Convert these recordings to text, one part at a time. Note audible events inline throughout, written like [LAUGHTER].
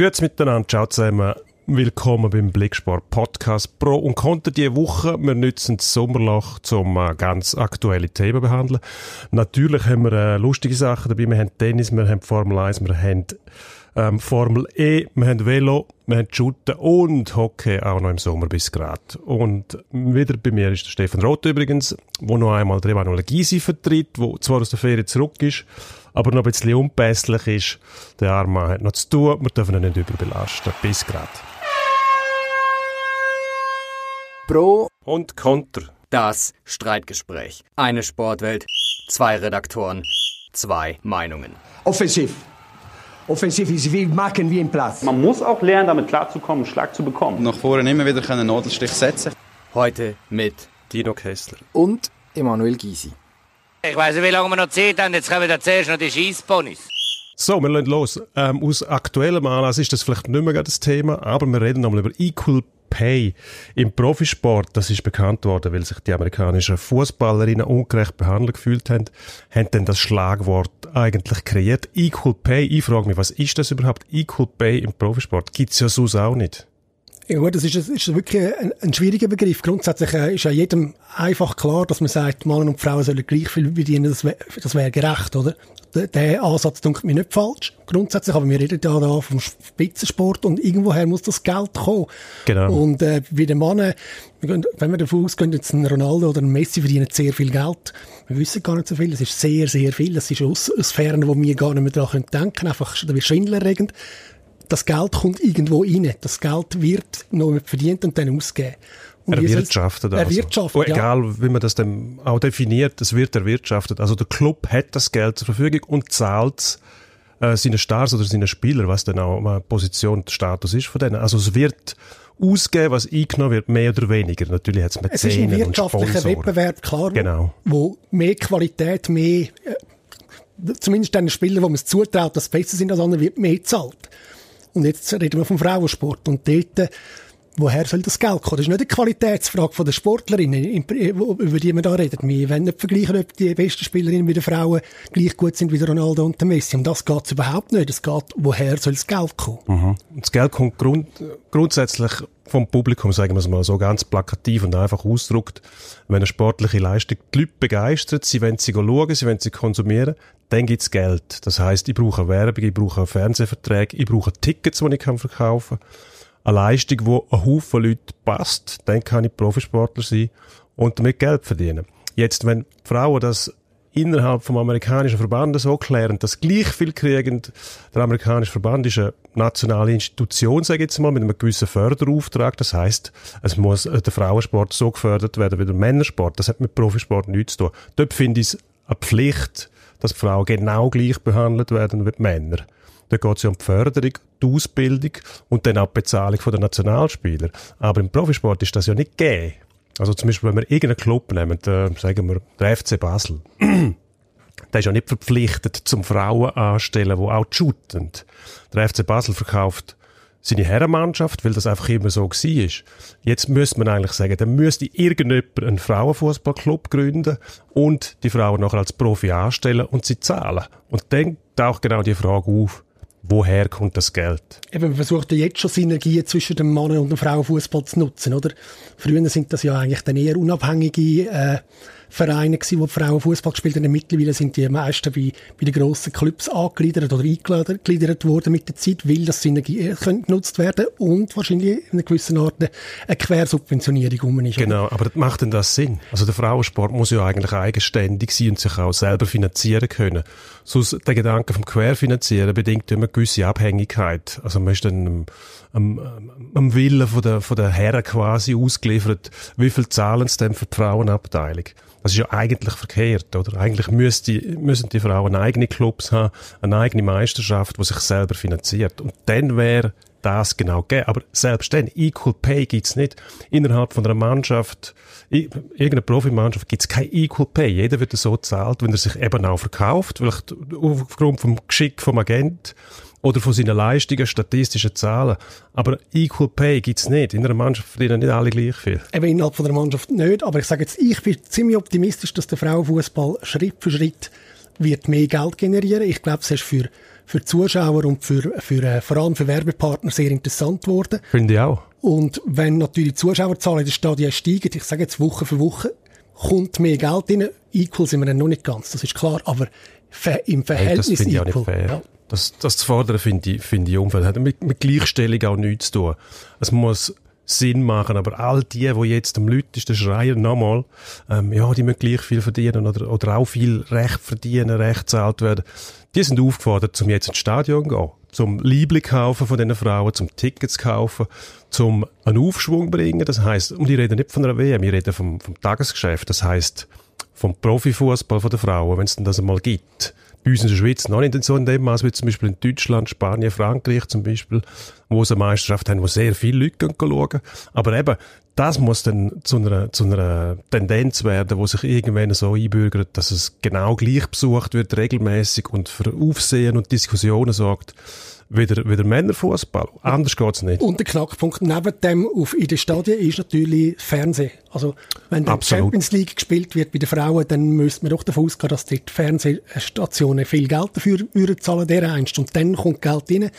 Grüezi miteinander, ciao zusammen. Willkommen beim Blicksport Podcast Pro und Konter diese Woche. Wir nutzen das Sommerloch, um äh, ganz aktuelle Themen zu behandeln. Natürlich haben wir äh, lustige Sachen dabei. Wir haben Tennis, wir haben Formel 1, wir haben ähm, Formel E, wir haben Velo, wir haben Shooten und Hockey auch noch im Sommer bis grad. Und wieder bei mir ist der Stefan Roth übrigens, wo noch einmal der Emanuel Gysi vertritt, wo zwar aus der Ferie zurück ist, aber noch ein bisschen unpässlich ist. Der Arme hat noch zu tun, wir dürfen ihn nicht überbelasten. Bis grad. Pro Und Konter. das Streitgespräch. Eine Sportwelt, zwei Redaktoren, zwei Meinungen. Offensiv. Offensiv ist wie machen wie im Platz. Man muss auch lernen, damit klarzukommen, einen Schlag zu bekommen. nach vorne immer wieder einen Nadelstich setzen Heute mit Dino Kessler. und Emanuel Gysi. Ich weiß nicht, wie lange wir noch Zeit haben. Jetzt kommen da zuerst noch die Scheissponys. So, wir legen los. Ähm, aus aktuellem Anlass ist das vielleicht nicht mehr gerade das Thema, aber wir reden nochmal über Equal Pay im Profisport. Das ist bekannt worden, weil sich die amerikanischen Fußballerinnen ungerecht behandelt gefühlt haben, haben dann das Schlagwort eigentlich kreiert. Equal Pay. Ich frage mich, was ist das überhaupt? Equal Pay im Profisport gibt's ja sonst auch nicht. Ja gut, das ist, ist wirklich ein, ein schwieriger Begriff. Grundsätzlich äh, ist ja jedem einfach klar, dass man sagt, Männer und Frauen sollen gleich viel verdienen, das wäre das wär gerecht, oder? Der, der Ansatz denkt mir nicht falsch, grundsätzlich, aber wir reden ja da vom Spitzensport und irgendwoher muss das Geld kommen. Genau. Und äh, bei den Männern, wir gehen- wenn wir davon ausgehen, jetzt ein Ronaldo oder ein Messi verdienen sehr viel Geld, wir wissen gar nicht so viel, es ist sehr, sehr viel, es ist aus, aus Sphären, wo wir gar nicht mehr daran denken können, einfach wie schwindelerregend das Geld kommt irgendwo rein. Das Geld wird noch verdient und dann ausgegeben. Und Erwirtschaftet also. Erwirtschaftet, Und ja. egal, wie man das dann auch definiert, es wird erwirtschaftet. Also der Club hat das Geld zur Verfügung und zahlt äh, seine Stars oder seine Spieler, was dann auch eine Position, der Status ist von denen. Also es wird ausgeben, was eingenommen wird, mehr oder weniger. Natürlich hat es Es ist ein und wirtschaftlicher. Wettbewerb, klar, Genau. wo mehr Qualität, mehr, äh, zumindest den Spielern, wo man es zutraut, dass besser sind als andere, wird mehr gezahlt. Und jetzt reden wir vom Frauensport. Und dort, woher soll das Geld kommen? Das ist nicht eine Qualitätsfrage der Sportlerinnen, über die wir da reden. Wir wollen nicht vergleichen, ob die besten Spielerinnen bei den Frauen gleich gut sind wie Ronaldo und der Messi. Um das geht es überhaupt nicht. Es geht, woher soll das Geld kommen? Und Das Geld kommt grund grundsätzlich vom Publikum, sagen wir es mal so ganz plakativ und einfach ausdruckt. Wenn eine sportliche Leistung die Leute begeistert, sie wollen sie schauen, sie wollen sie konsumieren, dann gibt's Geld. Das heißt, ich brauche Werbung, ich brauche Fernsehverträge, ich brauche Tickets, die ich verkaufen kann. Eine Leistung, die ein Haufen Leute passt, dann kann ich Profisportler sein und damit Geld verdienen. Jetzt, wenn Frauen das innerhalb vom amerikanischen Verband so klären, dass gleich viel kriegen. Der amerikanische Verband ist eine nationale Institution, sage ich jetzt mal, mit einem gewissen Förderauftrag. Das heißt, es muss äh, der Frauensport so gefördert werden wie der Männersport. Das hat mit Profisport nichts zu tun. Dort finde ich es eine Pflicht, dass Frauen genau gleich behandelt werden wie die Männer. Da geht es ja um die Förderung, die Ausbildung und dann auch die Bezahlung der Nationalspieler. Aber im Profisport ist das ja nicht gegeben. Also zum Beispiel, wenn wir irgendeinen Club nehmen, äh, sagen wir der FC Basel, [CLEARS THROAT] der ist ja nicht verpflichtet zum Frauen anstellen, die auch shooten. Der FC Basel verkauft seine Herrenmannschaft, weil das einfach immer so war. Jetzt müsste man eigentlich sagen, dann müsste irgendjemand einen Frauenfußballclub gründen und die Frauen nachher als Profi anstellen und sie zahlen. Und dann taucht genau die Frage auf, woher kommt das Geld? Eben, man versucht ja jetzt schon Synergien zwischen dem Mann- und dem Frauenfußball zu nutzen, oder? Früher sind das ja eigentlich dann eher unabhängige äh, Vereine gewesen, wo die Frauen Fußball gespielt haben. Mittlerweile sind die meisten bei, bei den grossen Clubs angegliedert oder eingegliedert worden mit der Zeit, weil das Synergien können genutzt werden und wahrscheinlich in einer gewissen Art eine, Quersubventionierung rum ist. oder? Genau, aber macht denn das Sinn? Also der Frauensport muss ja eigentlich eigenständig sein und sich auch selber finanzieren können. Sonst der Gedanke vom Querfinanzieren bedingt immer eine gewisse Abhängigkeit. Also man ist dann am, am, am Willen von der, von der Herren quasi ausgeliefert, wie viel zahlen sie denn für die Frauenabteilung? Das ist ja eigentlich verkehrt, oder? Eigentlich müsste, müssen die Frauen eigene Clubs haben, eine eigene Meisterschaft, die sich selber finanziert. Und dann wäre das genau gegeben. Aber selbst dann, Equal Pay gibt's nicht. Innerhalb von einer Mannschaft, irgendeiner Profimannschaft gibt's kein Equal Pay. Jeder wird so gezahlt, wenn er sich eben auch verkauft, vielleicht aufgrund vom Geschick vom Agent oder von seinen Leistungen, statistischen Zahlen. Aber Equal Pay gibt's nicht. In einer Mannschaft verdienen nicht alle gleich viel. Eben innerhalb von der Mannschaft nicht, aber ich sage jetzt, ich bin ziemlich optimistisch, dass der Frauenfußball Schritt für Schritt wird mehr Geld generieren. Ich glaube, es ist für, für Zuschauer und für, für äh, vor allem für Werbepartner sehr interessant geworden. Finde ich auch. Und wenn natürlich die Zuschauerzahlen in den Stadien steigen, ich sage jetzt Woche für Woche, kommt mehr Geld rein. Equal sind wir dann noch nicht ganz, das ist klar, aber im Hey, Verhältnis das finde ich auch nicht equal. fair. Ja. Das, das zu fordern, finde ich, finde ich unfair. Hat mit, mit Gleichstellung auch nichts zu tun. Es muss Sinn machen, aber all die, die jetzt am Leuten schreien nochmal, ähm, ja, die müssen gleich viel verdienen oder, oder auch viel Recht verdienen, Recht gezahlt werden, die sind aufgefordert, um jetzt ins Stadion zu gehen, zum Liebling kaufen von diesen Frauen, zum Tickets kaufen, zum einen Aufschwung bringen. Das heißt, und ich rede nicht von einer WM, ich rede vom, vom Tagesgeschäft. Das heißt, vom Profifußball der Frauen, wenn es denn das einmal gibt. Bei uns in der Schweiz noch nicht so in dem Maß wie zum Beispiel in Deutschland, Spanien, Frankreich zum Beispiel, wo sie eine Meisterschaft haben, wo sehr viele Leute gehen schauen. Aber eben, das muss dann zu einer, zu einer Tendenz werden, wo sich irgendwann so einbürgert, dass es genau gleich besucht wird, regelmäßig und für Aufsehen und Diskussionen sorgt, wie der, wie der Männerfußball. Anders geht's nicht. Und der Knackpunkt neben dem auf, in den Stadien ist natürlich Fernsehen. Also, wenn die. Champions League gespielt wird bei den Frauen, dann müsste man doch davon ausgehen, dass dort die Fernsehstationen viel Geld dafür würden zahlen, der einst. Und dann kommt Geld rein.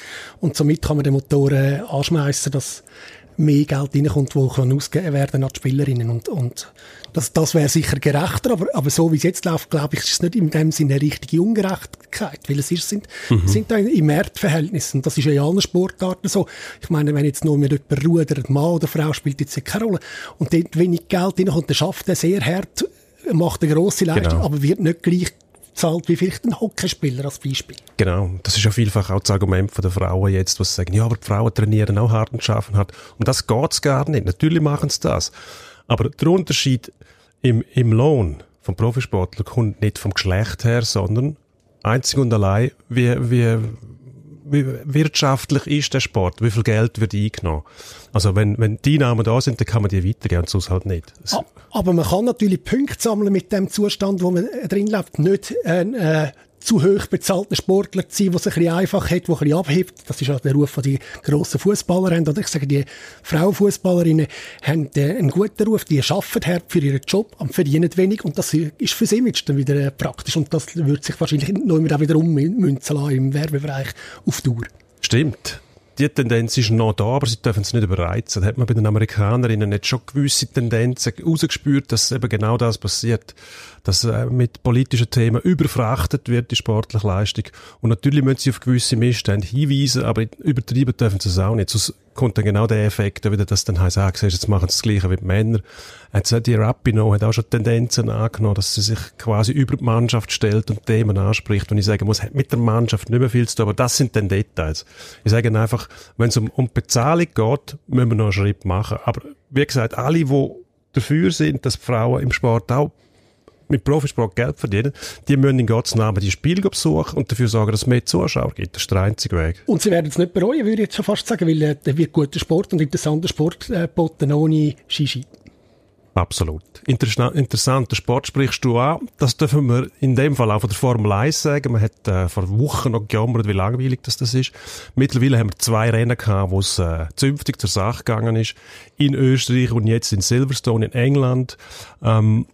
Und somit kann man den Motor äh, anschmeißen, dass mehr Geld reinkommt, das kann ausgegeben werden an die Spielerinnen. Und, und das, das wäre sicher gerechter, aber, aber so wie es jetzt läuft, glaube ich, ist es nicht in dem Sinne eine richtige Ungerechtigkeit, weil es ist, sind, sind da im Marktverhältnis und das ist ja in allen Sportarten so. Ich meine, wenn jetzt nur mit jemand rudert, Mann oder Frau, spielt jetzt keine Rolle und dort wenig Geld reinkommt, dann schafft er sehr hart, macht eine grosse Leistung, Genau. aber wird nicht gleich bezahlt wie vielleicht ein Hockeyspieler als Beispiel. Genau, das ist ja vielfach auch das Argument von der Frauen jetzt, was sagen, ja, aber die Frauen trainieren auch hart und schaffen hart. Und das geht's gar nicht. Natürlich machen sie das. Aber der Unterschied im, im Lohn vom Profisportler kommt nicht vom Geschlecht her, sondern einzig und allein, wie, wie wirtschaftlich ist der Sport, wie viel Geld wird eingenommen. Also wenn, wenn die Einnahmen da sind, dann kann man die weitergeben und sonst halt nicht. Aber man kann natürlich Punkte sammeln mit dem Zustand, wo man äh, drin lebt. Nicht ein äh, zu hoch bezahlter Sportler zu sein, der es ein bisschen einfach hat, der ein bisschen abhebt. Das ist auch der Ruf, den die grossen Fußballer haben. Oder ich sage, die Frauenfußballerinnen haben äh, einen guten Ruf, die arbeiten hart für ihren Job und verdienen wenig. Und das ist fürs Image dann wieder äh, praktisch. Und das wird sich wahrscheinlich noch immer wieder ummünzen lassen im Werbebereich auf Dauer. Stimmt. Die Tendenz ist noch da, aber sie dürfen es nicht überreizen. Da hat man bei den Amerikanerinnen nicht schon gewisse Tendenzen rausgespürt, dass eben genau das passiert. Dass äh, mit politischen Themen überfrachtet wird, die sportliche Leistung. Und natürlich müssen sie auf gewisse Missstände hinweisen, aber übertreiben dürfen sie es auch nicht. Sonst kommt dann genau der Effekt, wieder, dass dann heisst, ah, siehst, jetzt machen sie das Gleiche wie die Männer. Jetzt, äh, die Rapino hat auch schon Tendenzen angenommen, dass sie sich quasi über die Mannschaft stellt und Themen anspricht. Und ich sage, muss hat mit der Mannschaft nicht mehr viel zu tun, aber das sind dann Details. Ich sage einfach, wenn es um, um Bezahlung geht, müssen wir noch einen Schritt machen. Aber wie gesagt, alle, die dafür sind, dass Frauen im Sport auch mit Profisport Geld verdienen, die müssen in Gottes Namen die Spiele besuchen und dafür sorgen, dass es mehr Zuschauer gibt. Das ist der einzige Weg. Und sie werden es nicht bereuen, würde ich jetzt schon fast sagen, weil äh, da wird guter Sport und interessanter Sport äh, geboten ohne Shishi. Absolut. Interessa- Interessanter Sport sprichst du an. Das dürfen wir in dem Fall auch von der Formel 1 sagen. Man hat äh, vor Wochen noch gejammert, wie langweilig das, das ist. Mittlerweile haben wir zwei Rennen gehabt, wo es äh, zünftig zur Sache gegangen ist. In Österreich und jetzt in Silverstone in England. Ähm,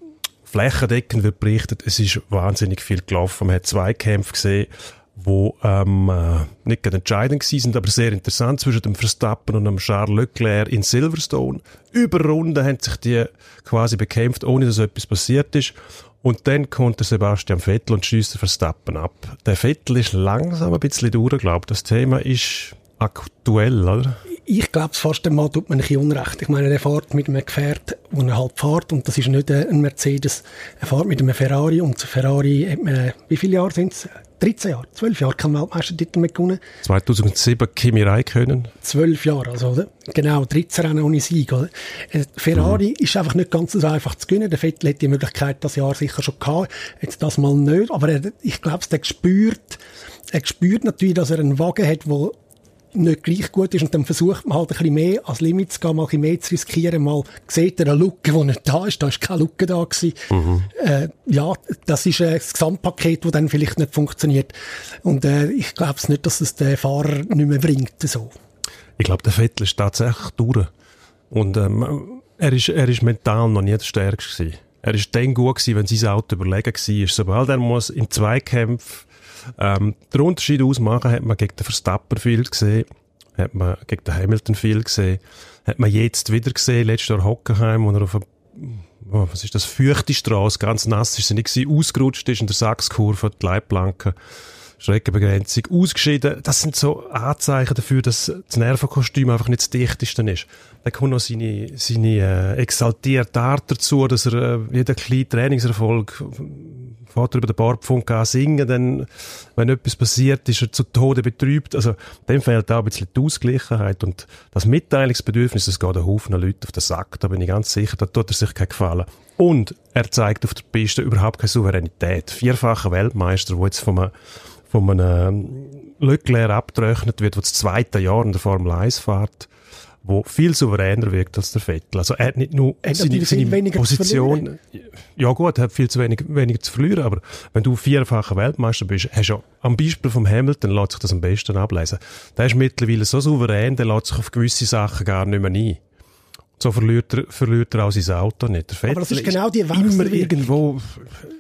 flächendeckend wird berichtet, es ist wahnsinnig viel gelaufen. Man hat zwei Kämpfe gesehen, wo ähm, äh, nicht gerade entscheidend sind, aber sehr interessant zwischen dem Verstappen und dem Charles Leclerc in Silverstone. Über Runden haben sich die quasi bekämpft, ohne dass etwas passiert ist. Und dann kommt der Sebastian Vettel und schießt den Verstappen ab. Der Vettel ist langsam ein bisschen durchgelaufen. Das Thema ist aktuell, oder? Ich glaube, fast einmal tut man ein bisschen Unrecht. Ich meine, er fährt mit einem Gefährt, wo er halt fährt, und das ist nicht ein Mercedes. Er fährt mit einem Ferrari, und der Ferrari hat man, wie viele Jahre sind es? 13 Jahre, 12 Jahre keinen Weltmeistertitel mehr gewonnen. 2007 Kimi Räikkönen. 12 Jahre, also oder? genau, 13 Rennen ohne Sieg. Oder? Äh, Ferrari ist einfach nicht ganz so einfach zu gewinnen. Der Vettel hat die Möglichkeit das Jahr sicher schon gehabt, jetzt das mal nicht. Aber er, ich glaube, er spürt, er spürt natürlich, dass er einen Wagen hat, der nicht gleich gut ist und dann versucht man halt ein bisschen mehr ans Limit zu gehen, mal ein bisschen mehr zu riskieren, mal sieht er eine Lücke, die nicht da ist, da ist keine Lücke da gewesen. Äh, ja, das ist äh, das Gesamtpaket, das dann vielleicht nicht funktioniert und äh, ich glaube nicht, dass es der Fahrer nicht mehr bringt, so. Ich glaube, der Vettel ist tatsächlich durch. Und ähm, er, ist, er ist mental noch nie der Stärkste gewesen. Er ist dann gut gewesen, wenn sein Auto überlegen war. Sobald er muss in Zweikämpfen Ähm, der Unterschied ausmachen hat man gegen den Verstappen viel gesehen, hat man gegen den Hamilton viel gesehen, hat man jetzt wieder gesehen, letztes Jahr Hockenheim, wo er auf eine, oh, was ist das, feuchte Straße, ganz nass ist sie nicht gewesen, ausgerutscht ist in der Sachskurve, die Leitplanke, Streckenbegrenzung ausgeschieden. Das sind so Anzeichen dafür, dass das Nervenkostüm einfach nicht das dichteste ist. Dann kommt noch seine, seine äh, exaltierte Art dazu, dass er äh, jeden kleinen Trainingserfolg fährt er über den Bordfunk an singen, dann, wenn etwas passiert, ist er zu Tode betrübt. Also, dem fehlt auch ein bisschen die Ausgleichheit und das Mitteilungsbedürfnis, das geht einen Haufen Leute auf den Sack, da bin ich ganz sicher, da tut er sich keinen Gefallen. Und er zeigt auf der Piste überhaupt keine Souveränität. Vierfacher Weltmeister, der jetzt von einem von einem Leclerc abgerechnet wird, der das zweite Jahr in der Formel 1 fährt, wo viel souveräner wirkt als der Vettel. Also er hat nicht nur Er hat seine, viel seine Position, ja gut, er hat viel zu wenig, weniger zu verlieren, aber wenn du vierfacher Weltmeister bist, hast du ja am Beispiel vom Hamilton lässt sich das am besten ablesen. Der ist mittlerweile so souverän, der lässt sich auf gewisse Sachen gar nicht mehr ein. So verliert er, verliert er auch sein Auto nicht. Der Vettel Aber das ist genau die immer Wechselwirkung. irgendwo,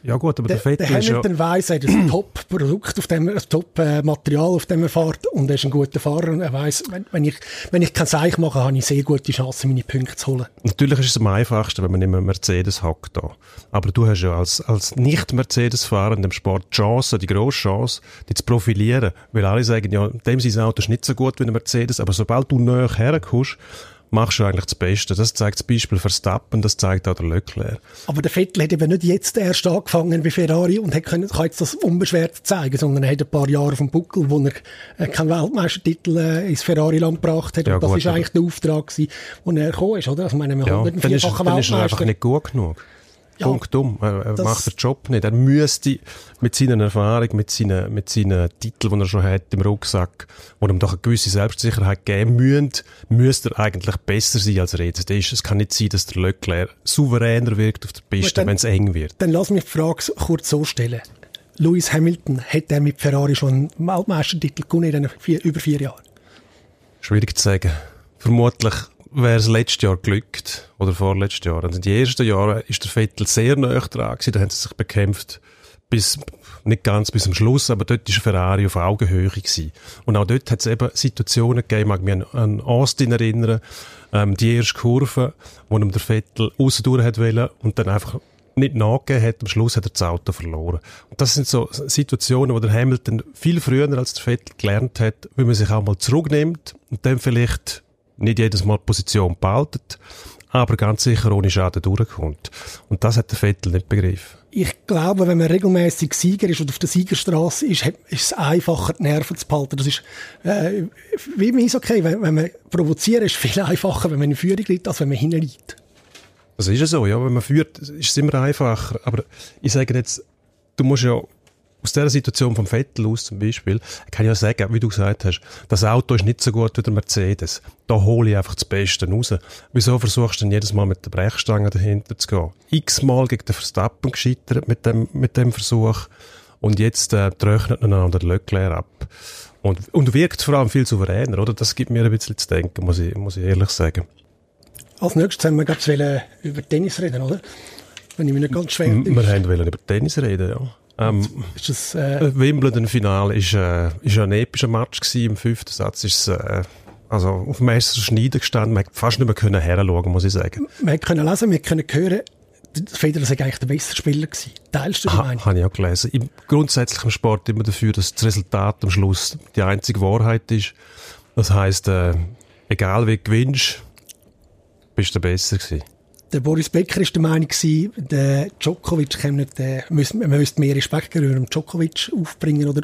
ja gut, aber der, Der, Vettel der ist ja, Hamilton weiss, er hat ein Top-Produkt, auf dem, ein Top-Material, auf dem er fährt, und er ist ein guter Fahrer, und er weiss, wenn, wenn ich, wenn ich kein Seich mache, habe ich sehr gute Chancen, meine Punkte zu holen. Natürlich ist es am einfachsten, wenn man nicht mehr Mercedes hockt da. Aber du hast ja als, als Nicht-Mercedes-Fahrer in dem Sport die Chance, die grosse Chance, dich zu profilieren. Weil alle sagen, ja, dem sein Auto ist nicht so gut wie ein Mercedes, aber sobald du näher herkommst, machst du eigentlich das Beste. Das zeigt das Beispiel Verstappen, das zeigt auch der Leclerc. Aber der Vettel hat eben nicht jetzt erst angefangen bei Ferrari und hat können, kann jetzt das unbeschwert zeigen, sondern er hat ein paar Jahre auf dem Buckel, wo er äh, keinen Weltmeistertitel äh, ins Ferrari-Land gebracht hat. Ja, und das gut, ist eigentlich der Auftrag gewesen, wo er gekommen ist, oder? Also, ich meine, wir Ja, haben nicht einen dann ist, dann ist er einfach nicht gut genug. Ja, Punkt um. Er, er macht den Job nicht. Er müsste mit seiner Erfahrung, mit seinen, mit seinen Titeln, die er schon hat im Rucksack, die ihm doch eine gewisse Selbstsicherheit geben müssen, müsste er eigentlich besser sein als er jetzt ist. Es kann nicht sein, dass der Leclerc souveräner wirkt auf der Piste, wenn es eng wird. Dann lass mich die Frage kurz so stellen. Lewis Hamilton, hat er mit Ferrari schon einen Weltmeistertitel gewonnen in den vier, über vier Jahren? Schwierig zu sagen. Vermutlich wäre es letztes Jahr glückt oder vorletztes Jahr. Und in den ersten Jahren ist der Vettel sehr nahe dran gewesen. Da haben sie sich bekämpft bis, nicht ganz bis zum Schluss, aber dort ist Ferrari auf Augenhöhe gewesen. Und auch dort hat es eben Situationen gegeben, mag mich an, an Austin erinnern, ähm, die erste Kurve, wo ihm der Vettel aussen durch hat wollen und dann einfach nicht nachgegeben hat, am Schluss hat er das Auto verloren. Und das sind so Situationen, wo der Hamilton viel früher als der Vettel gelernt hat, wie man sich auch mal zurücknimmt und dann vielleicht nicht jedes Mal die Position behaltet, aber ganz sicher ohne Schaden durchkommt. Und das hat der Vettel nicht begriffen. Ich glaube, wenn man regelmäßig Sieger ist und auf der Siegerstraße ist, ist es einfacher, die Nerven zu behalten. Das ist, äh, wie im Eishockey, wenn, wenn man provoziert, ist es viel einfacher, wenn man in Führung liegt, als wenn man hinten liegt. Das ist ja so, ja. Wenn man führt, ist es immer einfacher. Aber ich sage jetzt, du musst ja aus dieser Situation vom Vettel aus zum Beispiel, kann ich ja sagen, wie du gesagt hast, das Auto ist nicht so gut wie der Mercedes. Da hole ich einfach das Beste raus. Wieso versuchst du denn jedes Mal mit der Brechstange dahinter zu gehen? X-mal gegen den Verstappen gescheitert mit dem, mit dem Versuch. Und jetzt äh, tröchnet einander der Leclerc ab. Und, und wirkt vor allem viel souveräner, oder? Das gibt mir ein bisschen zu denken, muss ich, muss ich ehrlich sagen. Als nächstes haben wir gerade über Tennis reden, oder? Wenn ich mich nicht ganz schwer Wir wollen über Tennis reden, ja. Ähm, ist das, äh, Wimbledon-Finale ist, äh, ist ja ein epischer Match gewesen. Im fünften Satz ist es, äh, also auf dem Messer Schneiden gestanden. Man hat fast nicht mehr können heranschauen, muss ich sagen. wir haben können lesen, wir können hören, der Federer sei eigentlich der bessere Spieler gewesen. Teilst du die Meinung? habe ich auch gelesen. Im grundsätzlichen Sport immer dafür, dass das Resultat am Schluss die einzige Wahrheit ist. Das heisst, äh, egal wie du gewinnst, bist du besser gewesen. Der Boris Becker ist der Meinung gewesen, der Djokovic käme nicht, der, müssen, man müsste mehr Respekt gegenüber dem Djokovic aufbringen, oder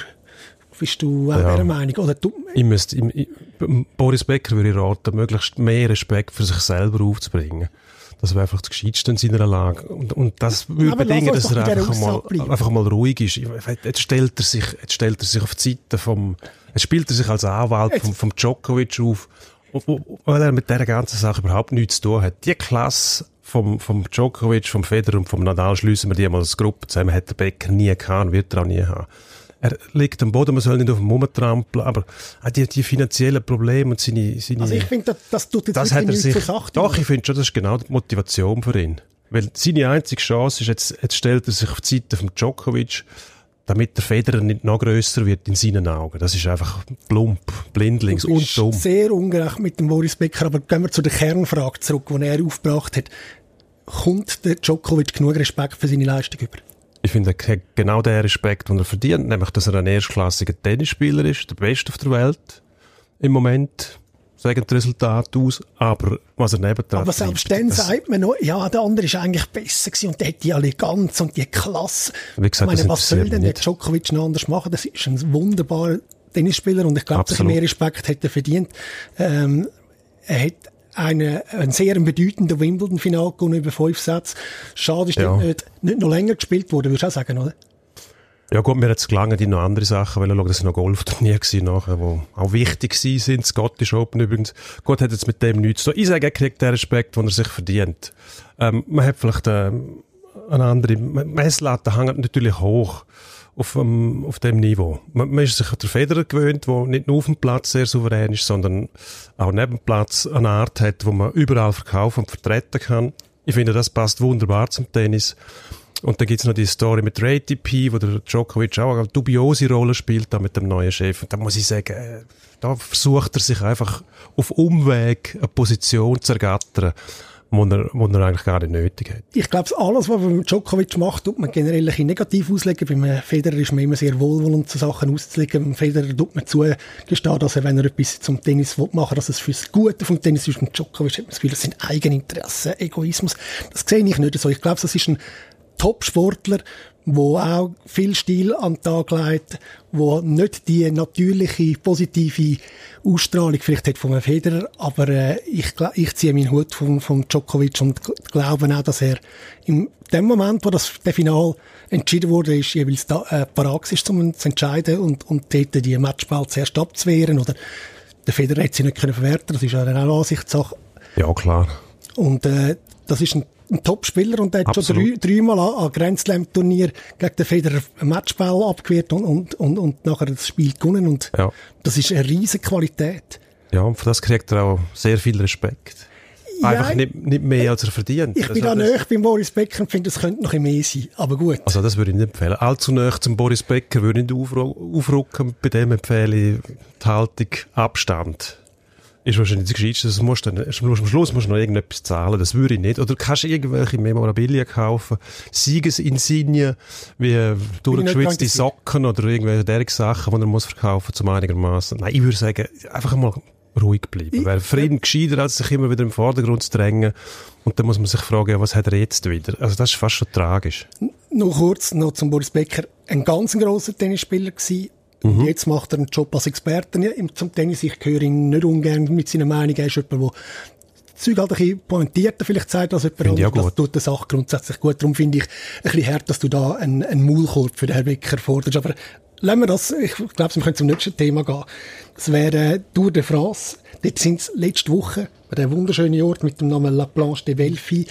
bist du auch Ja. dieser Meinung? Oder du, Ich müsste, ich, Boris Becker würde ich raten, möglichst mehr Respekt für sich selber aufzubringen. Das wäre einfach das Gescheitste in seiner Lage. Und, und das würde Aber bedingen, dass er einfach mal, einfach mal ruhig ist. Jetzt stellt er sich, jetzt stellt er sich auf die Seite vom, jetzt spielt er sich als Anwalt vom, vom Djokovic auf, weil er mit dieser ganzen Sache überhaupt nichts zu tun hat. Die Klasse vom, vom Djokovic, vom Federer und vom Nadal schliessen wir die mal als Gruppe zusammen, hat der Becker nie gehabt, wird er auch nie haben. Er liegt am Boden, man soll nicht auf dem rumtrampeln, aber auch die, die finanziellen Probleme und seine, seine also ich finde, das, das tut jetzt das hat er sich, doch, ich finde schon, das ist genau die Motivation für ihn. Weil seine einzige Chance ist, jetzt, jetzt stellt er sich auf die Seite von Djokovic, damit der Federer nicht noch grösser wird in seinen Augen. Das ist einfach plump, blindlings und dumm. sehr ungerecht mit dem Boris Becker, aber gehen wir zu der Kernfrage zurück, die er aufgebracht hat. Kommt der Djokovic genug Respekt für seine Leistung über? Ich finde, er hat genau den Respekt, den er verdient, nämlich, dass er ein erstklassiger Tennisspieler ist, der Beste auf der Welt im Moment, sagen die Resultate aus, aber was er nebendran Aber selbst dann sagt man noch, ja, der andere ist eigentlich besser gewesen und der hat die Eleganz und die Klasse. Wie gesagt, ich meine, was soll denn der Djokovic noch anders machen? Das ist ein wunderbarer Tennisspieler und ich glaube, dass er mehr Respekt hätte verdient. Ähm, er hat eine, ein sehr bedeutender Wimbledon-Final gewonnen über fünf Sätze. Schade ist, Ja. nicht, nicht noch länger gespielt wurde, würdest du auch sagen, oder? Ja gut, mir hat es gelangen, die noch andere Sachen wollen schauen. Das sind noch Golfturniere gewesen nachher, die auch wichtig sind. Scottish Open übrigens. Gut, hat jetzt mit dem nichts zu tun. Ich sage, er kriegt den Respekt, den er sich verdient. Ähm, man hat vielleicht ähm, eine andere Messlatte hängt natürlich hoch auf, ähm, auf dem Niveau. Man, man ist sich an der Federer gewöhnt, der nicht nur auf dem Platz sehr souverän ist, sondern auch neben dem Platz eine Art hat, wo man überall verkaufen und vertreten kann. Ich finde, das passt wunderbar zum Tennis. Und dann gibt's noch die Story mit der ATP, wo der Djokovic auch eine dubiose Rolle spielt da mit dem neuen Chef. Und da muss ich sagen, äh, da versucht er sich einfach auf Umweg eine Position zu ergattern, wo er, wo er eigentlich gar nötig hat. Ich glaube, alles, was man mit Djokovic macht, tut man generell ein negativ auslegen. Beim Federer ist man immer sehr wohlwollend, so Sachen auszulegen. Beim Federer tut man zugestehen, dass er, wenn er etwas zum Tennis will machen dass es fürs Gute vom Tennis ist. Und Djokovic hat man das Gefühl, das sind Eigeninteressen, Egoismus. Das sehe ich nicht so. Ich glaube, das ist ein Top-Sportler, wo auch viel Stil an den Tag legt, wo nicht die natürliche, positive Ausstrahlung vielleicht hat von einem Federer, aber äh, ich, ich ziehe meinen Hut von, von Djokovic und gl- glaube auch, dass er in dem Moment, wo das der Final entschieden wurde, ist jeweils da, äh, parat ist, um zu entscheiden und, und dort die Matchball zuerst abzuwehren oder der Federer hat sie nicht können verwerten, das ist ja auch Ansichtssache. Ja, klar. Und äh, das ist ein, ein Top-Spieler und der hat schon Absolut. drei, dreimal an, an Grand Slam-Turnier gegen den Federer einen Matchball abgewehrt und, und, und, und nachher das Spiel gewonnen. Und Ja. das ist eine riesige Qualität. Ja, und für das kriegt er auch sehr viel Respekt. Ja, Einfach nicht, nicht mehr, als er verdient. Ich bin Also da nahe beim Boris Becker und finde, es könnte noch ein mehr sein. Aber gut. Also das würde ich nicht empfehlen. Allzu nah zum Boris Becker würde ich nicht aufrücken. Bei dem empfehle ich die Haltung Abstand. Ist wahrscheinlich das Gescheiteste. Das musst du dann, am Schluss musst du noch irgendetwas zahlen. Das würde ich nicht. Oder kannst du irgendwelche Memorabilia kaufen. Siegesinsignien, wie durchgeschwitzte ganz Socken oder irgendwelche derige Sachen, die er muss verkaufen zum einigermaßen. Nein, ich würde sagen, einfach mal ruhig bleiben. Wäre Frieden gescheiter, als sich immer wieder im Vordergrund zu drängen. Und dann muss man sich fragen, ja, was hat er jetzt wieder? Also das ist fast schon tragisch. Noch kurz noch zum Boris Becker. Ein ganz grosser Tennisspieler gewesen. Mhm. Und jetzt macht er einen Job als Experte zum Tennis. Ich höre ihn nicht ungern mit seiner Meinung. Er ist jemand, der Zeug halt ein bisschen pointierter vielleicht sagt als jemand anderes. Das tut der Sache grundsätzlich gut. Darum finde ich ein bisschen hart, dass du da einen, einen Maulkorb für den Herrn Becker forderst. Aber lassen wir das. Ich glaube, wir können zum nächsten Thema gehen. Das wäre Tour de France. Dort sind es letzte Woche, der wunderschönen Ort mit dem Namen La Planche de Belfi,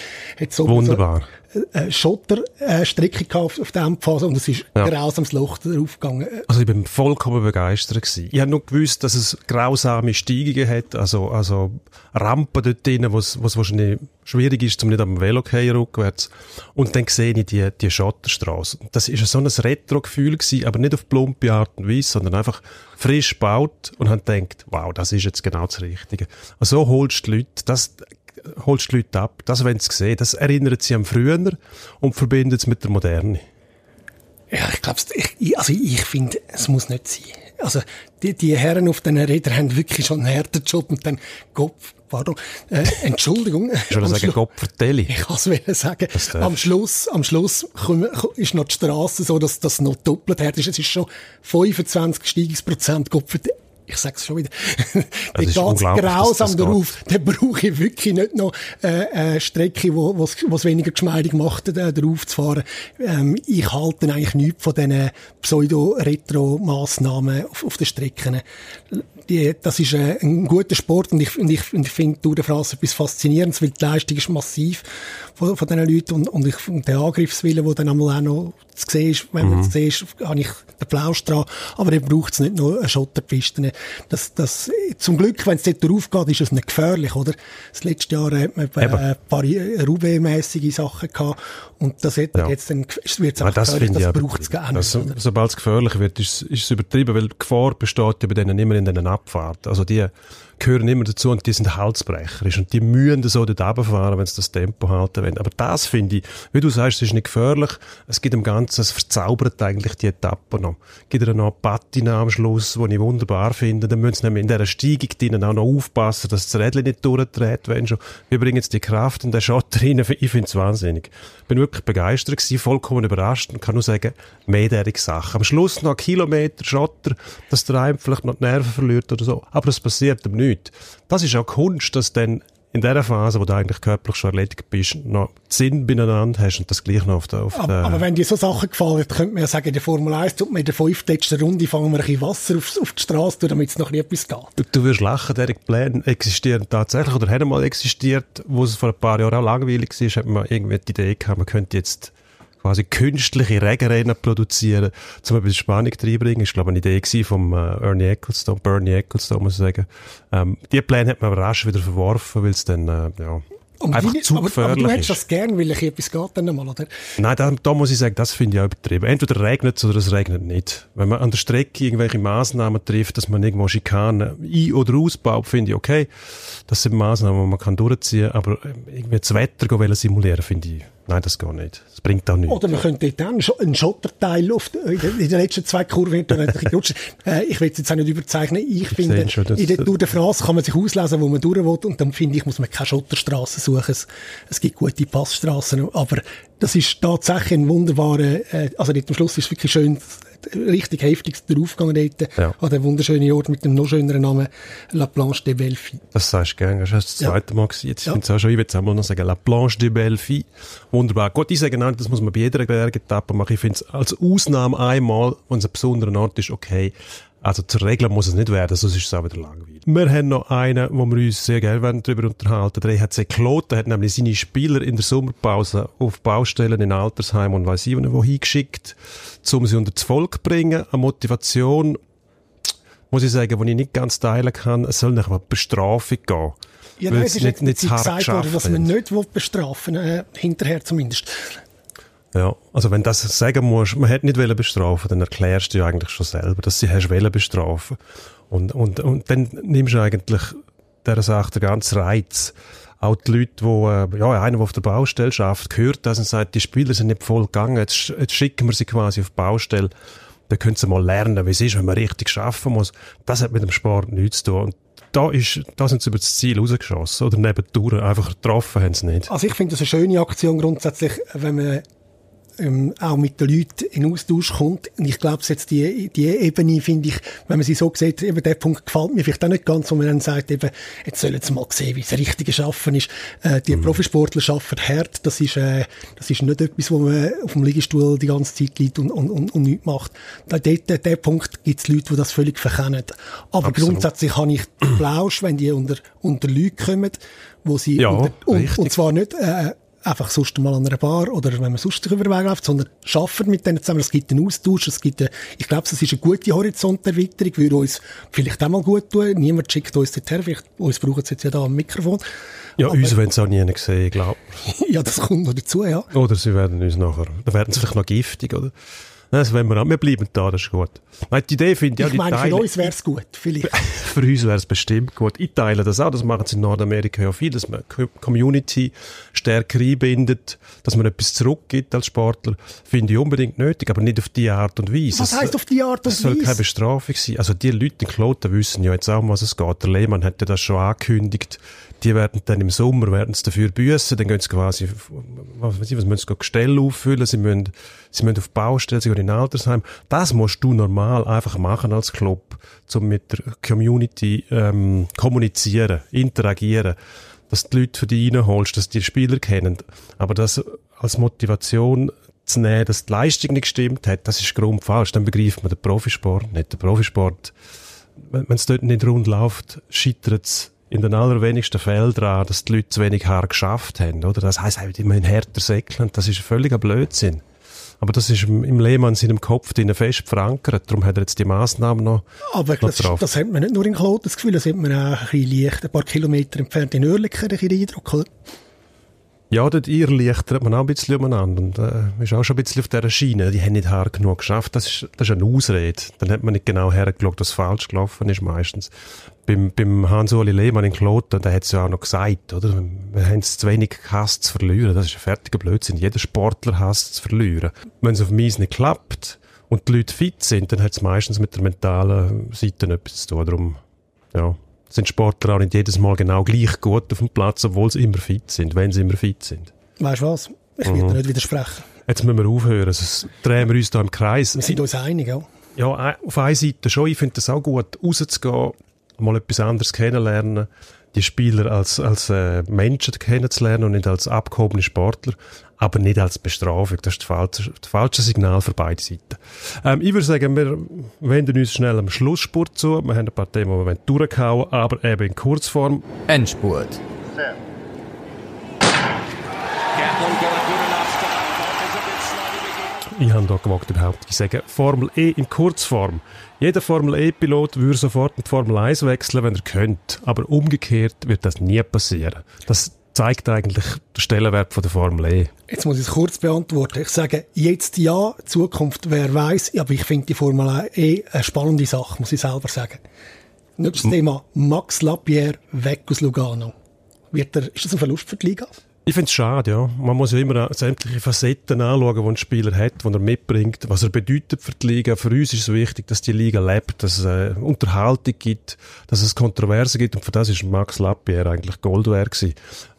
Wunderbar. so eine Schotterstrecke gehabt auf der Endphase und es ist Ja. grausames Loch drauf gegangen. Also ich bin vollkommen begeistert gewesen. Ich habe nur gewusst, dass es grausame Steigungen hat, also, also Rampen dort drin, wo es wahrscheinlich schwierig ist, zum nicht am Velo zu gehen, rückwärts. Und dann sehe ich die, die Schotterstraße. Das ist so ein Retro-Gefühl gewesen, aber nicht auf plumpe Art und Weise, sondern einfach frisch gebaut und habe gedacht, wow, das ist jetzt genau das Richtige. Also so holst du die Leute, das holst du die Leute ab, das wollen sie sehen, das erinnert sie an früher und verbindet es mit der Moderne. Ja, ich glaube, ich, also ich finde, es muss nicht sein. Also die, die Herren auf den Rädern haben wirklich schon einen harten Job und dann Kopf, pardon, äh, Entschuldigung. [LAUGHS] Ich würde sagen, Gott vertelle. Ich kann es sagen. Am Schluss, am Schluss ist noch die Straße so, dass das noch doppelt hart ist. Es ist schon 25 Steigungsprozent Gott vertelle. Ich sag's schon wieder. [LAUGHS] Der dass grausam darauf. Da brauche ich wirklich nicht noch äh, eine Strecke, wo was was weniger geschmeidig macht, äh, darauf zu fahren. Ähm, ich halte eigentlich nichts von diesen Pseudo-Retro-Massnahmen auf, auf den Strecken. die, das ist äh, ein guter Sport und ich, und ich, und ich finde Tour de France etwas Faszinierendes, weil die Leistung ist massiv von, von diesen Leuten und, und, ich, und der Angriffswille, der dann einmal auch noch zu sehen ist, wenn man Mhm. es sieht, habe ich den Plausch dran. Aber dann braucht es nicht nur eine Schotterpiste. Das, das, zum Glück, wenn es dort drauf geht, ist es nicht gefährlich, oder? Das letzte Jahr hat man Eben. ein paar Roubaix-mässige Sachen gehabt und das hat Ja. jetzt dann, wird es Aber einfach das gefährlich, finde ich das braucht es gar nicht. oder? sobald es gefährlich wird, ist, ist es übertrieben, weil die Gefahr besteht ja bei denen immer in diesen Abfahrten. Also die gehören immer dazu und die sind halsbrecherisch und die mühen so dort runterfahren, wenn sie das Tempo halten wollen. Aber das finde ich, wie du sagst, es ist nicht gefährlich. Es gibt dem Ganzen, es verzaubert eigentlich die Etappe noch. Es gibt ihr noch eine Patina am Schluss, die ich wunderbar finde. Dann müssen sie nämlich in dieser Steigung drinnen auch noch aufpassen, dass das Rädchen nicht durchdreht, wenn schon. Wir bringen jetzt die Kraft in den Schotter [LAUGHS] rein. Ich finde es wahnsinnig. Bin wirklich begeistert gewesen, vollkommen überrascht und kann nur sagen, mehrjährige Sache. Am Schluss noch Kilometer Schotter, dass der einem vielleicht noch die Nerven verliert oder so. Aber es passiert ihm nichts. Das ist auch Kunst, dass dann in der Phase, wo du eigentlich körperlich schon erledigt bist, noch Sinn beieinander hast und das gleich noch auf der, auf Aber, der aber wenn dir so Sachen gefallen, könnte man ja sagen, in der Formel 1 tut man in der fünften Runde fangen wir ein bisschen Wasser auf, auf die Straße, tun, damit es noch etwas geht. Du, du wirst lachen, diese Pläne existieren tatsächlich oder haben mal existiert, wo es vor ein paar Jahren auch langweilig war, hat man irgendwie die Idee gehabt, man könnte jetzt quasi künstliche Regenrennen produzieren, um bisschen Spannung reinbringen. Das war, glaube ich, eine Idee gewesen vom äh, Ernie Ecclestone, Bernie Ecclestone, muss ich sagen. Ähm, die Pläne hat man aber rasch wieder verworfen, weil es dann, äh, ja, Und einfach wie- zu aber, gefährlich aber du hättest ist. das gern, weil ich etwas geht dann einmal, oder? Nein, da, da muss ich sagen, das finde ich auch übertrieben. Entweder regnet es oder es regnet nicht. Wenn man an der Strecke irgendwelche Maßnahmen trifft, dass man irgendwo Schikanen ein- oder ausbaut, finde ich okay. Das sind Maßnahmen, die man kann durchziehen kann. Aber ähm, irgendwie das Wetter simulieren, finde ich, nein, das geht nicht. Das bringt auch nichts. Oder man könnte auch einen Sch- einen Schotterteil auf, in den- in den letzten zwei Kurven gerutscht. [LAUGHS] äh, Ich will es jetzt auch nicht überzeichnen. Ich finde, sehe schon, in der Tour de France kann man sich auslesen, wo man durch will. Und dann finde ich, muss man keine Schotterstraße suchen. Es, es gibt gute Passstraßen. Aber das ist tatsächlich ein wunderbarer, äh, also dort am Schluss ist es wirklich schön, richtig heftig draufgegangen dort. Ja. An den wunderschönen Ort mit dem noch schöneren Namen La Planche de Belfi. Das sagst du gerne. Das ist das Ja. zweite Mal gewesen. Jetzt Ja. es auch schon, ich will es auch mal noch sagen, La Planche de Belfi. Wunderbar. Gut, ich sage nein, das muss man bei jeder Bergetappe machen. Ich finde es als Ausnahme einmal, wenn es ein besonderer Ort ist, okay. Also zur Regel muss es nicht werden, sonst ist es auch wieder langweilig. Wir haben noch einen, wo wir uns sehr gerne darüber unterhalten. Der EHC Kloten hat nämlich seine Spieler in der Sommerpause auf Baustellen in Altersheim und weiss ich wo hingeschickt, um sie unter das Volk zu bringen. Eine Motivation, muss ich sagen, die ich nicht ganz teilen kann. Es soll nach einer Bestrafung gehen. Ja, nein, es ist nicht, nicht nicht zu hart gesagt worden, dass man nicht will bestrafen äh, hinterher zumindest. Ja, also wenn das sagen musst, man hätte nicht wollen bestrafen, dann erklärst du ja eigentlich schon selber, dass sie hast wollen bestrafen. Und, und, und dann nimmst du eigentlich der Sache den ganzen Reiz. Auch die Leute, die, äh, ja, einer, der auf der Baustelle schafft, hört das und sagt, die Spieler sind nicht voll gegangen, jetzt, jetzt schicken wir sie quasi auf die Baustelle. Dann können sie mal lernen, wie es ist, wenn man richtig schaffen muss. Das hat mit dem Sport nichts zu tun. Und da ist, da sind sie über das Ziel rausgeschossen. Oder neben Touren einfach getroffen haben sie nicht. Also ich finde das eine schöne Aktion grundsätzlich, wenn man ähm, auch mit den Leuten in Austausch kommt. Und ich glaube, jetzt die, die Ebene finde ich, wenn man sie so sieht, eben der Punkt gefällt mir vielleicht auch nicht ganz, wo man dann sagt, eben, jetzt sollen sie mal sehen, wie das richtige Schaffen ist. Äh, die Profisportler schaffen hart. Das ist, äh, das ist nicht etwas, wo man auf dem Liegestuhl die ganze Zeit liegt und, und, und, und nichts macht. Da, dort, der, der Punkt gibt es Leute, die das völlig verkennen. Aber Absolut. grundsätzlich habe ich Plausch, wenn die unter, unter Leute kommen, wo sie, Ja, unter, und, und zwar nicht, äh, einfach sonst mal an einer Bar oder wenn man sonst sich über den Weg läuft, sondern schaffen mit denen zusammen. Es gibt einen Austausch, es gibt, eine, ich glaube, es ist eine gute Horizonterweiterung, würde uns vielleicht auch mal gut tun. Niemand schickt uns dorthin, vielleicht, uns brauchen sie jetzt ja da am Mikrofon. Ja, Aber- uns wollen sie auch nie sehen, glaube [LAUGHS] ja, das kommt noch dazu, ja. Oder sie werden uns nachher, dann werden sie vielleicht noch giftig, oder? Das wollen wir auch. Wir bleiben da, das ist gut. Nein, die Idee finde ich, ja, ich die meine, für uns wäre es gut, vielleicht. [LAUGHS] für uns wäre es bestimmt gut. Ich teile das auch, das machen sie in Nordamerika ja viel, dass man Co- Community stärker einbindet, dass man etwas zurückgibt als Sportler, finde ich unbedingt nötig, aber nicht auf die Art und Weise. Was Es- heisst auf die Art und Es soll keine Weise? Bestrafung sein. Also die Leute in Kloten wissen ja jetzt auch, um was es geht. Der Lehmann hat ja das schon angekündigt. Die werden dann im Sommer werden sie dafür büßen, dann gehen sie quasi, was weiß ich, was müssen sie Gestelle auffüllen, sie müssen, sie müssen auf die Baustelle, sie gehen in Altersheim. Das musst du normal einfach machen als Club, um mit der Community ähm, kommunizieren, interagieren, dass die Leute für dich reinholst, dass die die Spieler kennen. Aber das als Motivation zu nehmen, dass die Leistung nicht gestimmt hat, das ist grundfalsch. Dann begreift man den Profisport nicht. Der Profisport wenn es dort nicht rund läuft, scheitert es in den allerwenigsten Fällen daran, dass die Leute zu wenig Haar geschafft haben, oder? Das heisst, immer ein härter Säckeln, das ist völliger Blödsinn. Aber das ist im Lehmann in seinem Kopf drin fest verankert. Darum hat er jetzt die Massnahmen noch, Aber noch das, drauf. das hat man nicht nur in Kloten das Gefühl, das hat man auch ein bisschen leicht, ein paar Kilometer entfernt in Oerlikon, den Eindruck, oder? Ja, dort irrlichtert man auch ein bisschen umeinander und äh, ist auch schon ein bisschen auf dieser Schiene. Die haben nicht hart genug geschafft. Das ist, das ist eine Ausrede. Dann hat man nicht genau hergeschaut, was falsch gelaufen ist meistens. Beim, beim Hans-Uli Lehmann in Kloten, der hat es ja auch noch gesagt, oder? Wir haben es zu wenig gehasst zu verlieren. Das ist ein fertiger Blödsinn. Jeder Sportler hasst zu verlieren. Wenn es auf Mies nicht klappt und die Leute fit sind, dann hat es meistens mit der mentalen Seite etwas zu tun. Darum, ja, sind Sportler auch nicht jedes Mal genau gleich gut auf dem Platz, obwohl sie immer fit sind, wenn sie immer fit sind. Weißt du was? Ich Mhm. will dir nicht widersprechen. Jetzt müssen wir aufhören, sonst drehen wir uns da im Kreis. Wir sind uns einig, ja. Ja, auf einer Seite schon. Ich finde das auch gut, rauszugehen, mal etwas anderes kennenlernen, die Spieler als, als äh, Menschen kennenzulernen und nicht als abgehobene Sportler, aber nicht als Bestrafung. Das ist das falsche, das falsche Signal für beide Seiten. Ähm, ich würde sagen, wir wenden uns schnell am Schlussspurt zu. Wir haben ein paar Themen, die wir durchhauen wollen, aber eben in Kurzform. Endspurt. Ich habe da gewagt, überhaupt zu sagen, Formel E in Kurzform. Jeder Formel E-Pilot würde sofort in die Formel 1 wechseln, wenn er könnte. Aber umgekehrt wird das nie passieren. Das zeigt eigentlich den Stellenwert von der Formel E. Jetzt muss ich es kurz beantworten. Ich sage jetzt ja, Zukunft, wer weiß, aber ich finde die Formel E eine spannende Sache, muss ich selber sagen. Nächstes Thema, Max Lapierre weg aus Lugano. Wird er, ist das ein Verlust für die Liga? Ich finde es schade, ja. Man muss ja immer sämtliche Facetten anschauen, die ein Spieler hat, die er mitbringt, was er bedeutet für die Liga. Für uns ist es wichtig, dass die Liga lebt, dass es äh, Unterhaltung gibt, dass es Kontroversen gibt und für das ist Max Lapierre eigentlich Gold wert gewesen.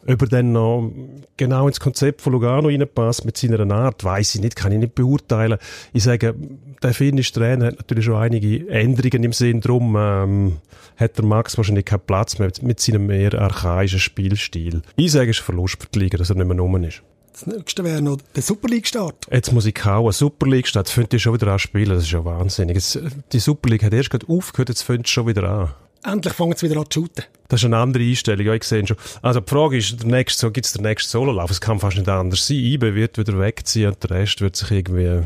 Ob er dann noch genau ins Konzept von Lugano reinpasst mit seiner Art, weiß ich nicht, kann ich nicht beurteilen. Ich sage, der finnische Trainer hat natürlich schon einige Änderungen im Sinn, darum ähm, hat der Max wahrscheinlich keinen Platz mehr mit seinem eher archaischen Spielstil. Ich sage, es ist Verlust für Liga, dass er nicht mehr rum ist. Das nächste wäre noch der Super League-Start. Jetzt muss ich kauen. Super League statt, fängt ihr schon wieder an spielen. Das ist ja wahnsinnig. Jetzt, die Super League hat erst gerade aufgehört, jetzt fängt es schon wieder an. Endlich fangen sie wieder an zu shooten. Das ist eine andere Einstellung, ja, ich sehe schon. Also die Frage ist, der nächste, so, gibt's den nächsten Sololauf? Es kann fast nicht anders sein. IBE wird wieder wegziehen und der Rest wird sich irgendwie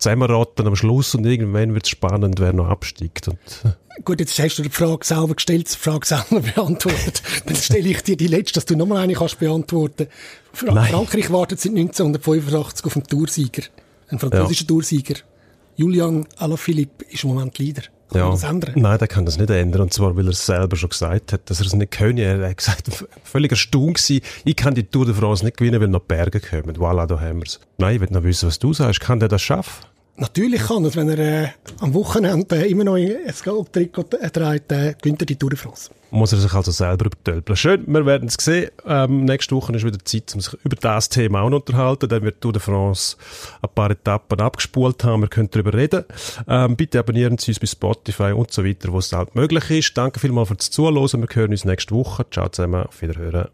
zusammenrotten am Schluss und irgendwann wird es spannend, wer noch absteigt. [LAUGHS] Gut, jetzt hast du die Frage selber gestellt, die Frage selber [LAUGHS] beantwortet. Dann stelle ich dir die letzte, dass du nochmal eine kannst beantworten. Fra Nein. Frankreich wartet seit 1985 auf einen Toursieger. Einen französischen Toursieger. Julian Alaphilippe ist im Moment Leader. Kann man das ändern? Nein, der kann das nicht ändern. Und zwar, weil er es selber schon gesagt hat, dass er es nicht könne. Er hat gesagt, völlig erstaunt gewesen, ich kann die Tour de France nicht gewinnen, weil noch Berge kommen. Voilà, da haben wir es. Nein, ich will noch wissen, was du sagst. Kann der das schaffen? Natürlich kann er, wenn er äh, am Wochenende äh, immer noch ein Trikot trägt, äh, gewinnt er die Tour de France. Muss er sich also selber übertölpeln. Schön, wir werden es sehen. Ähm, nächste Woche ist wieder Zeit, um sich über das Thema auch noch unterhalten. Dann wird Tour de France ein paar Etappen abgespult haben. Wir können darüber reden. Ähm, bitte abonnieren Sie uns bei Spotify und so weiter, wo es halt möglich ist. Danke vielmals fürs Zuhören. Wir hören uns nächste Woche. Ciao zusammen. Auf Wiederhören.